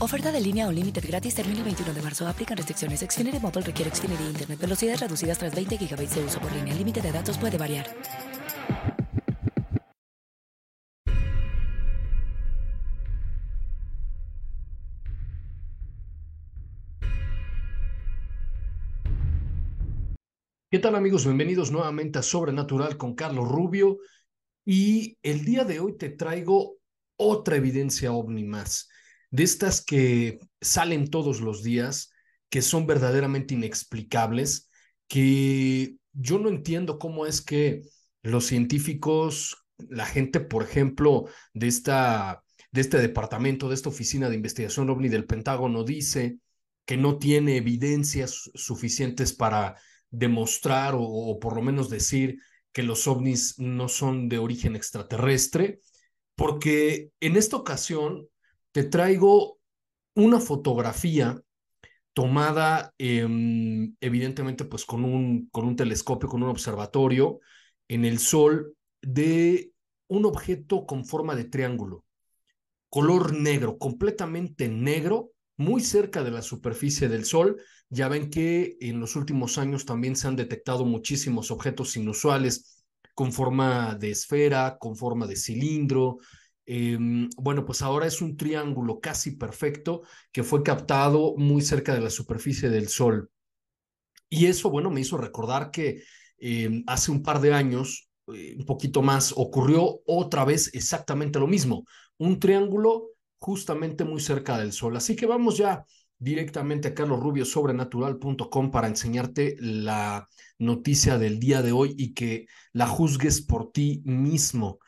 Oferta de línea o límite gratis termina el 21 de marzo. Aplican restricciones. Xfinity Mobile requiere Xfinity Internet. Velocidades reducidas tras 20 GB de uso por línea. El límite de datos puede variar. ¿Qué tal amigos? Bienvenidos nuevamente a Sobrenatural con Carlos Rubio. Y el día de hoy te traigo otra evidencia ovni más de estas que salen todos los días, que son verdaderamente inexplicables, que yo no entiendo cómo es que los científicos, la gente, por ejemplo, de, esta, de este departamento, de esta oficina de investigación ovni del Pentágono, dice que no tiene evidencias suficientes para demostrar o, o por lo menos decir que los ovnis no son de origen extraterrestre, porque en esta ocasión te traigo una fotografía tomada em, evidentemente pues con un, con un telescopio, con un observatorio en el Sol de un objeto con forma de triángulo, color negro, completamente negro, muy cerca de la superficie del Sol. Ya ven que en los últimos años también se han detectado muchísimos objetos inusuales con forma de esfera, con forma de cilindro, Em, bueno, pues ahora es un triángulo casi perfecto que fue captado muy cerca de la superficie del Sol. Y eso, bueno, me hizo recordar que em, hace un par de años, eh, un poquito más, ocurrió otra vez exactamente lo mismo, un triángulo justamente muy cerca del Sol. Así que vamos ya directamente a carlosrubiosobrenatural.com para enseñarte la noticia del día de hoy y que la juzgues por ti mismo.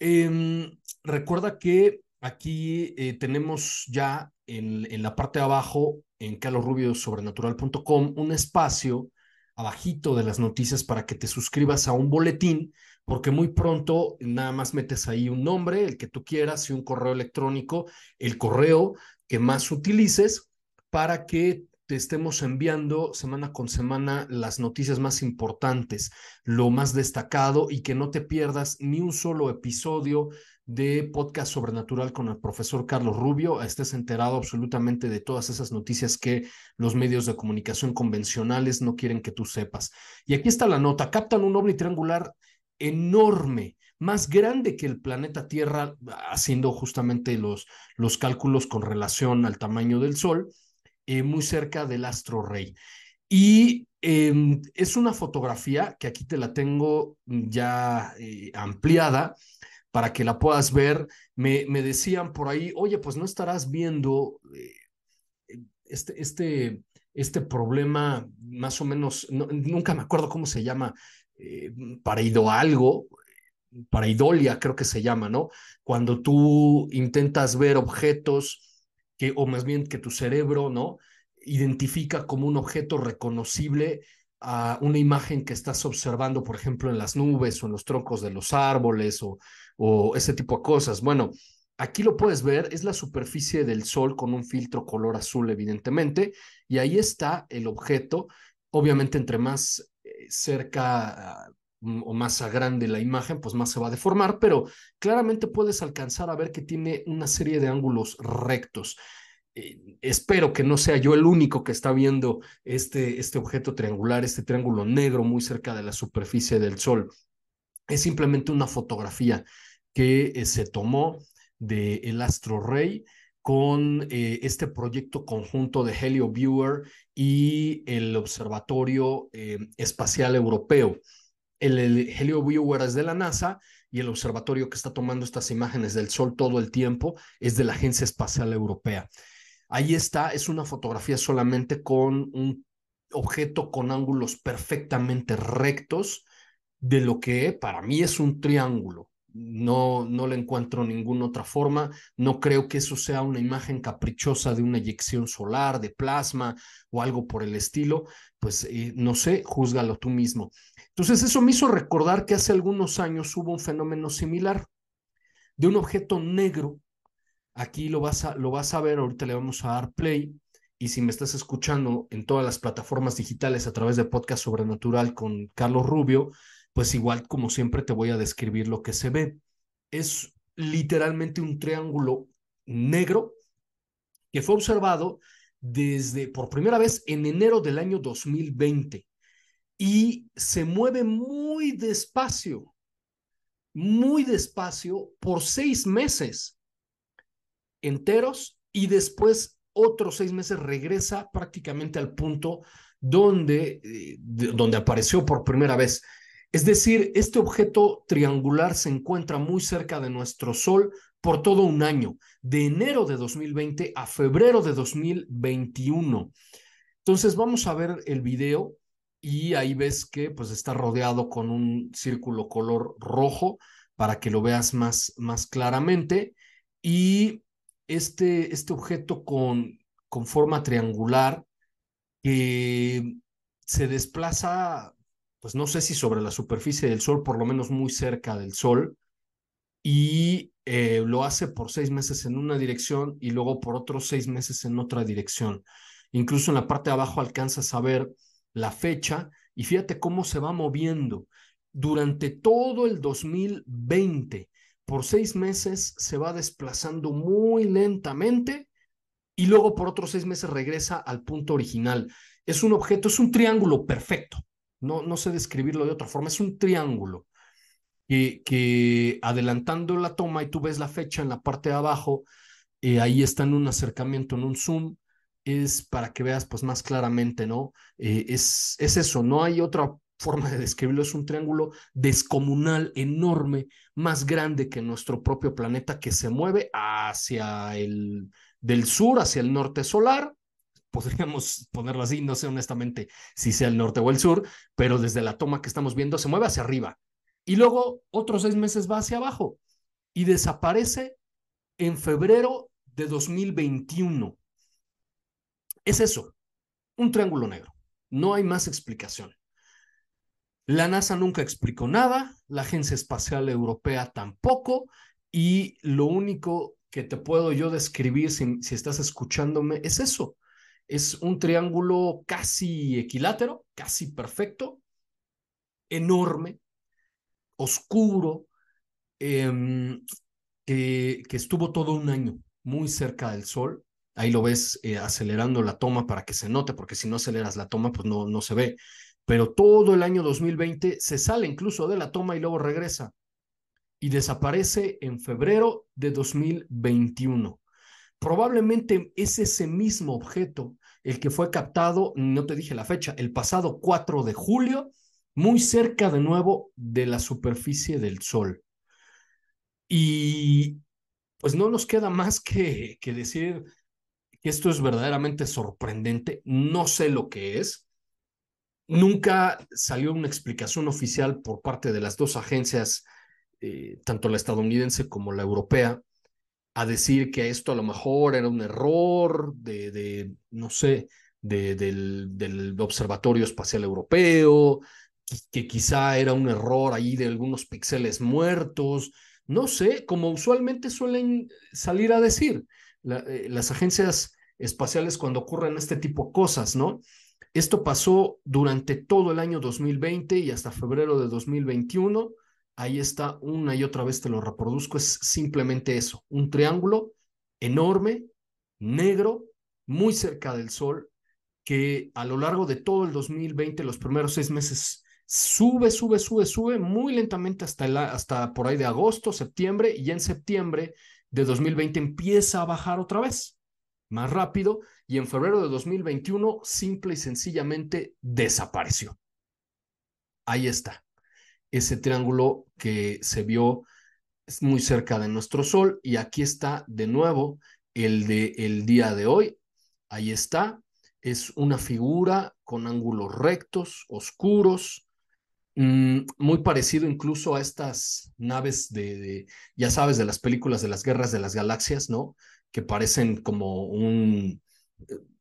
Em, recuerda que aquí eh, tenemos ya en, en, la parte de abajo, en carlosrubiosobrenatural.com, un espacio abajito de las noticias para que te suscribas a un boletín, porque muy pronto nada más metes ahí un nombre, el que tú quieras, y un correo electrónico, el correo que más utilices para que te estemos enviando semana con semana las noticias más importantes, lo más destacado y que no te pierdas ni un solo episodio de podcast sobrenatural con el profesor Carlos Rubio, estés enterado absolutamente de todas esas noticias que los medios de comunicación convencionales no quieren que tú sepas. Y aquí está la nota, captan un ovni triangular enorme, más grande que el planeta Tierra, haciendo justamente los, los cálculos con relación al tamaño del Sol eh, muy cerca del astro rey. Y em, es una fotografía que aquí te la tengo ya eh, ampliada para que la puedas ver. Me, me, decían por ahí, oye, pues no estarás viendo eh, este, este, este problema más o menos, nunca me acuerdo cómo se llama, ido algo, idolia creo que se llama, ¿no? Cuando tú intentas ver objetos o más bien que tu cerebro, ¿no? Identifica como un objeto reconocible a una imagen que estás observando, por ejemplo, en las nubes o en los troncos de los árboles o, o ese tipo de cosas. Bueno, aquí lo puedes ver, es la superficie del sol con un filtro color azul, evidentemente, y ahí está el objeto. Obviamente, entre más eh, cerca o más grande la imagen, pues más se va a deformar, pero claramente puedes alcanzar a ver que tiene una serie de ángulos rectos. Eh, espero que no sea yo el único que está viendo este, este objeto triangular, este triángulo negro muy cerca de la superficie del Sol. Es simplemente una fotografía que eh, se tomó del el astro rey con eh, este proyecto conjunto de Helio Viewer y el Observatorio Espacial Europeo. El, el HelioViewer es de la NASA y el observatorio que está tomando estas imágenes del Sol todo el tiempo es de la Agencia Espacial Europea. Ahí está, es una fotografía solamente con un objeto con ángulos perfectamente rectos de lo que para mí es un triángulo. No, no le encuentro ninguna otra forma. No creo que eso sea una imagen caprichosa de una eyección solar, de plasma o algo por el estilo. Pues eh, no sé, júzgalo tú mismo. Entonces eso me hizo recordar que hace algunos años hubo un fenómeno similar de un objeto negro. Aquí lo vas a, lo vas a ver, ahorita le vamos a dar play. Y si me estás escuchando en todas las plataformas digitales a través de Podcast Sobrenatural con Carlos Rubio, pues igual como siempre te voy a describir lo que se ve. Es literalmente un triángulo negro que fue observado desde por primera vez en enero del año 2020 y se mueve muy despacio, muy despacio por seis meses enteros y después otros seis meses regresa prácticamente al punto donde, eh, donde apareció por primera vez. Es decir, este objeto triangular se encuentra muy cerca de nuestro Sol por todo un año, de enero de 2020 a febrero de 2021. Entonces vamos a ver el video y ahí ves que pues está rodeado con un círculo color rojo para que lo veas más, más claramente. Y este, este objeto con, con forma triangular que se desplaza pues no sé si sobre la superficie del Sol, por lo menos muy cerca del Sol, y eh, lo hace por seis meses en una dirección y luego por otros seis meses en otra dirección. Incluso en la parte de abajo alcanzas a ver la fecha y fíjate cómo se va moviendo. Durante todo el 2020, por seis meses se va desplazando muy lentamente y luego por otros seis meses regresa al punto original. Es un objeto, es un triángulo perfecto no, no sé describirlo de otra forma, es un triángulo que, que adelantando la toma y tú ves la fecha en la parte de abajo, eh, ahí está en un acercamiento, en un zoom, es para que veas pues más claramente, ¿no? Eh, es, es eso, no hay otra forma de describirlo, es un triángulo descomunal, enorme, más grande que nuestro propio planeta que se mueve hacia el del sur, hacia el norte solar, podríamos ponerlo así, no sé honestamente si sea el norte o el sur, pero desde la toma que estamos viendo se mueve hacia arriba y luego otros seis meses va hacia abajo y desaparece en febrero de 2021. Es eso, un triángulo negro. No hay más explicación. La NASA nunca explicó nada, la Agencia Espacial Europea tampoco, y lo único que te puedo yo describir si, si estás escuchándome es eso, es un triángulo casi equilátero, casi perfecto, enorme, oscuro, em, que, estuvo todo un año muy cerca del Sol. Ahí lo ves eh, acelerando la toma para que se note, porque si no aceleras la toma, pues no, no se ve. Pero todo el año 2020 se sale incluso de la toma y luego regresa y desaparece en febrero de 2021. Probablemente es ese mismo objeto el que fue captado, no te dije la fecha, el pasado 4 de julio, muy cerca de nuevo de la superficie del Sol. Y pues no nos queda más que, que decir que esto es verdaderamente sorprendente. No sé lo que es. Nunca salió una explicación oficial por parte de las dos agencias, eh, tanto la estadounidense como la europea, a decir que esto a lo mejor era un error de, de no sé, de, del, del, Observatorio Espacial Europeo, que quizá era un error ahí de algunos píxeles muertos, no sé, como usualmente suelen salir a decir eh, las agencias espaciales cuando ocurren este tipo de cosas, ¿no? Esto pasó durante todo el año 2020 y hasta febrero de 2021 ahí está, una y otra vez te lo reproduzco, es simplemente eso, un triángulo enorme, negro, muy cerca del Sol, que a lo largo de todo el 2020, los primeros seis meses, sube, sube, sube, sube muy lentamente hasta, hasta por ahí de agosto, septiembre, y en septiembre de 2020 empieza a bajar otra vez, más rápido, y en febrero de 2021 simple y sencillamente desapareció. Ahí está. Ese triángulo que se vio muy cerca de nuestro Sol y aquí está de nuevo el de el día de hoy. Ahí está, es una figura con ángulos rectos, oscuros, mmm, muy parecido incluso a estas naves de, ya sabes, de las películas de las guerras de las galaxias, ¿no? Que parecen como un,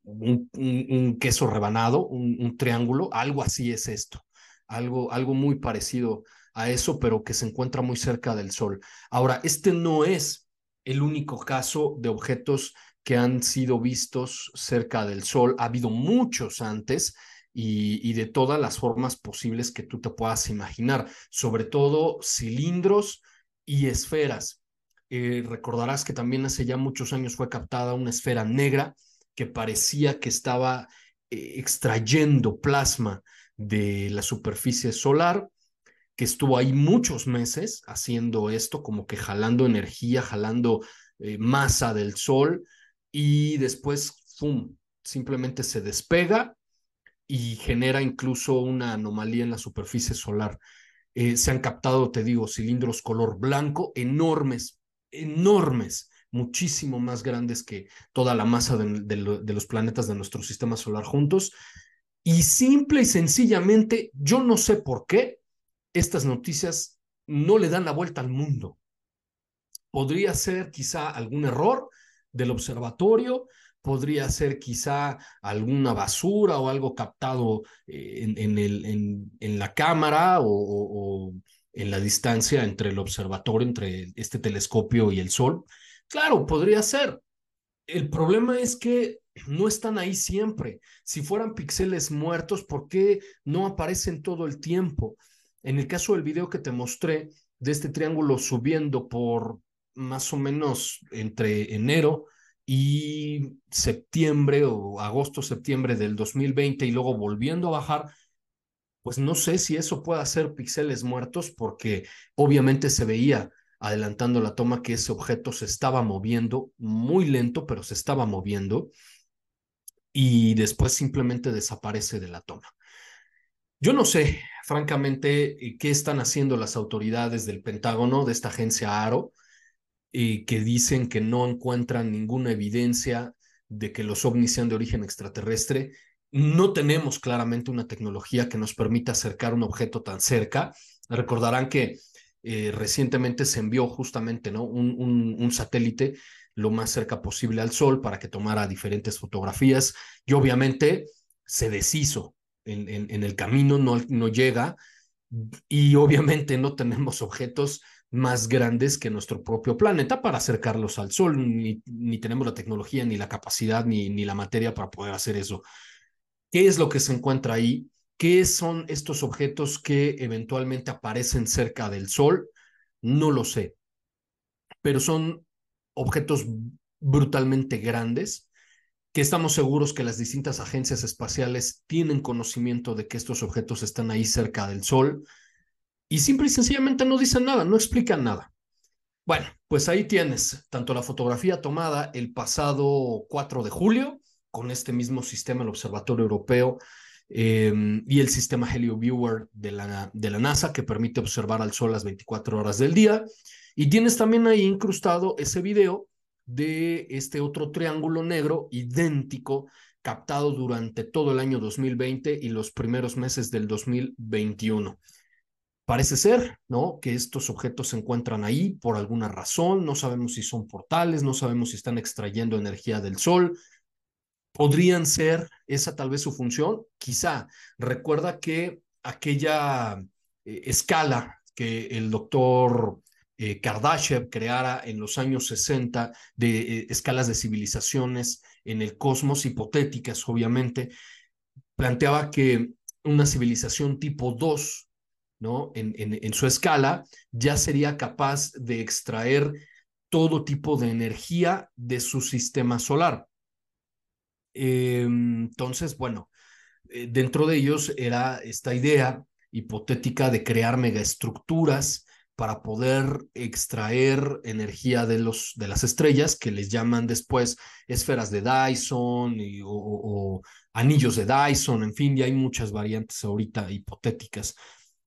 un, un queso rebanado, un, triángulo, algo así es esto, algo, algo muy parecido a eso, pero que se encuentra muy cerca del Sol. Ahora, este no es el único caso de objetos que han sido vistos cerca del Sol. Ha habido muchos antes y, de todas las formas posibles que tú te puedas imaginar, sobre todo cilindros y esferas. Eh, recordarás que también hace ya muchos años fue captada una esfera negra que parecía que estaba eh, extrayendo plasma de la superficie solar, que estuvo ahí muchos meses haciendo esto, como que jalando energía, jalando eh, masa del sol, y después, ¡fum!, simplemente se despega y genera incluso una anomalía en la superficie solar. Eh, se han captado, te digo, cilindros color blanco enormes, enormes, muchísimo más grandes que toda la masa de, los planetas de nuestro sistema solar juntos. Y simple y sencillamente, yo no sé por qué estas noticias no le dan la vuelta al mundo. Podría ser quizá algún error del observatorio, podría ser quizá alguna basura o algo captado en, en, la cámara o, en la distancia entre el observatorio, entre este telescopio y el Sol. Claro, podría ser. El problema es que no están ahí siempre. Si fueran píxeles muertos, ¿por qué no aparecen todo el tiempo? En el caso del video que te mostré de este triángulo subiendo por más o menos entre enero y septiembre o agosto, septiembre del 2020 y luego volviendo a bajar, pues no sé si eso pueda ser píxeles muertos porque obviamente se veía adelantando la toma que ese objeto se estaba moviendo muy lento, pero se estaba moviendo y después simplemente desaparece de la toma. Yo no sé, francamente, qué están haciendo las autoridades del Pentágono, de esta agencia ARO, eh, que dicen que no encuentran ninguna evidencia de que los ovnis sean de origen extraterrestre. No tenemos claramente una tecnología que nos permita acercar un objeto tan cerca. Recordarán que eh, recientemente se envió justamente ¿no? un, un satélite lo más cerca posible al Sol para que tomara diferentes fotografías y obviamente se deshizo en, en, el camino, no, no llega y obviamente no tenemos objetos más grandes que nuestro propio planeta para acercarlos al Sol, ni, ni tenemos la tecnología, ni la capacidad, ni, ni la materia para poder hacer eso. ¿Qué es lo que se encuentra ahí? ¿Qué son estos objetos que eventualmente aparecen cerca del Sol? No lo sé, pero son objetos brutalmente grandes que estamos seguros que las distintas agencias espaciales tienen conocimiento de que estos objetos están ahí cerca del Sol y simple y sencillamente no dicen nada, no explican nada. Bueno, pues ahí tienes tanto la fotografía tomada el pasado 4 de julio con este mismo sistema, el Observatorio Europeo, eh, y el sistema Helio Viewer de la, de la NASA que permite observar al Sol las 24 horas del día. Y tienes también ahí incrustado ese video de este otro triángulo negro idéntico captado durante todo el año 2020 y los primeros meses del 2021. Parece ser, ¿no? Que estos objetos se encuentran ahí por alguna razón, no sabemos si son portales, no sabemos si están extrayendo energía del sol. Podrían ser esa tal vez su función, quizá. Recuerda que aquella eh, escala que el doctor eh, Kardashev creara en los años 60 de eh, escalas de civilizaciones en el cosmos, hipotéticas obviamente, planteaba que una civilización tipo 2, ¿no? En, en, en su escala, ya sería capaz de extraer todo tipo de energía de su sistema solar. Eh, entonces, bueno, eh, dentro de ellos era esta idea hipotética de crear megaestructuras para poder extraer energía de, los, de las estrellas, que les llaman después esferas de Dyson y, o, o, anillos de Dyson, en fin, ya hay muchas variantes ahorita hipotéticas.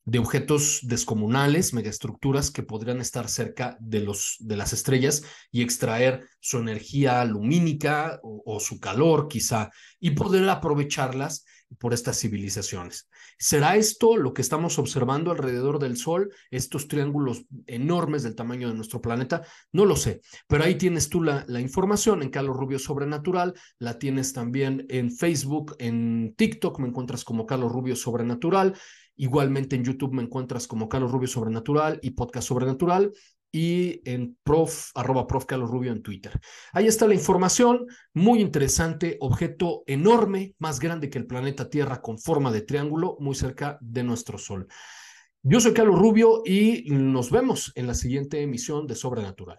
De objetos descomunales, megaestructuras que podrían estar cerca de, los, de las estrellas y extraer su energía lumínica o, su calor quizá y poder aprovecharlas por estas civilizaciones. ¿Será esto lo que estamos observando alrededor del Sol, estos triángulos enormes del tamaño de nuestro planeta? No lo sé, pero ahí tienes tú la, la información en Carlos Rubio Sobrenatural, la tienes también en Facebook, en TikTok, me encuentras como Carlos Rubio Sobrenatural. Igualmente en YouTube me encuentras como Carlos Rubio Sobrenatural y Podcast Sobrenatural y en prof, arroba prof Carlos Rubio en Twitter. Ahí está la información, muy interesante, objeto enorme, más grande que el planeta Tierra con forma de triángulo, muy cerca de nuestro Sol. Yo soy Carlos Rubio y nos vemos en la siguiente emisión de Sobrenatural.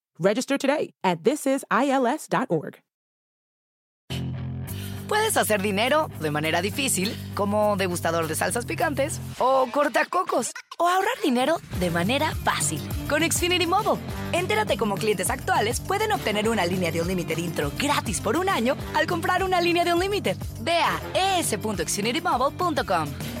Register today at thisisils.org. Puedes hacer dinero de manera difícil, como degustador de salsas picantes, o cortacocos, o ahorrar dinero de manera fácil con Xfinity Mobile. Entérate cómo clientes actuales pueden obtener una línea de un límite intro gratis por un año al comprar una línea de un límite. Ve a es.xfinitymobile.com.